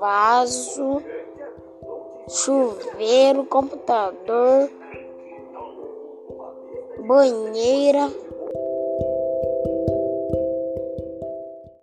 vaso, chuveiro, computador, banheira.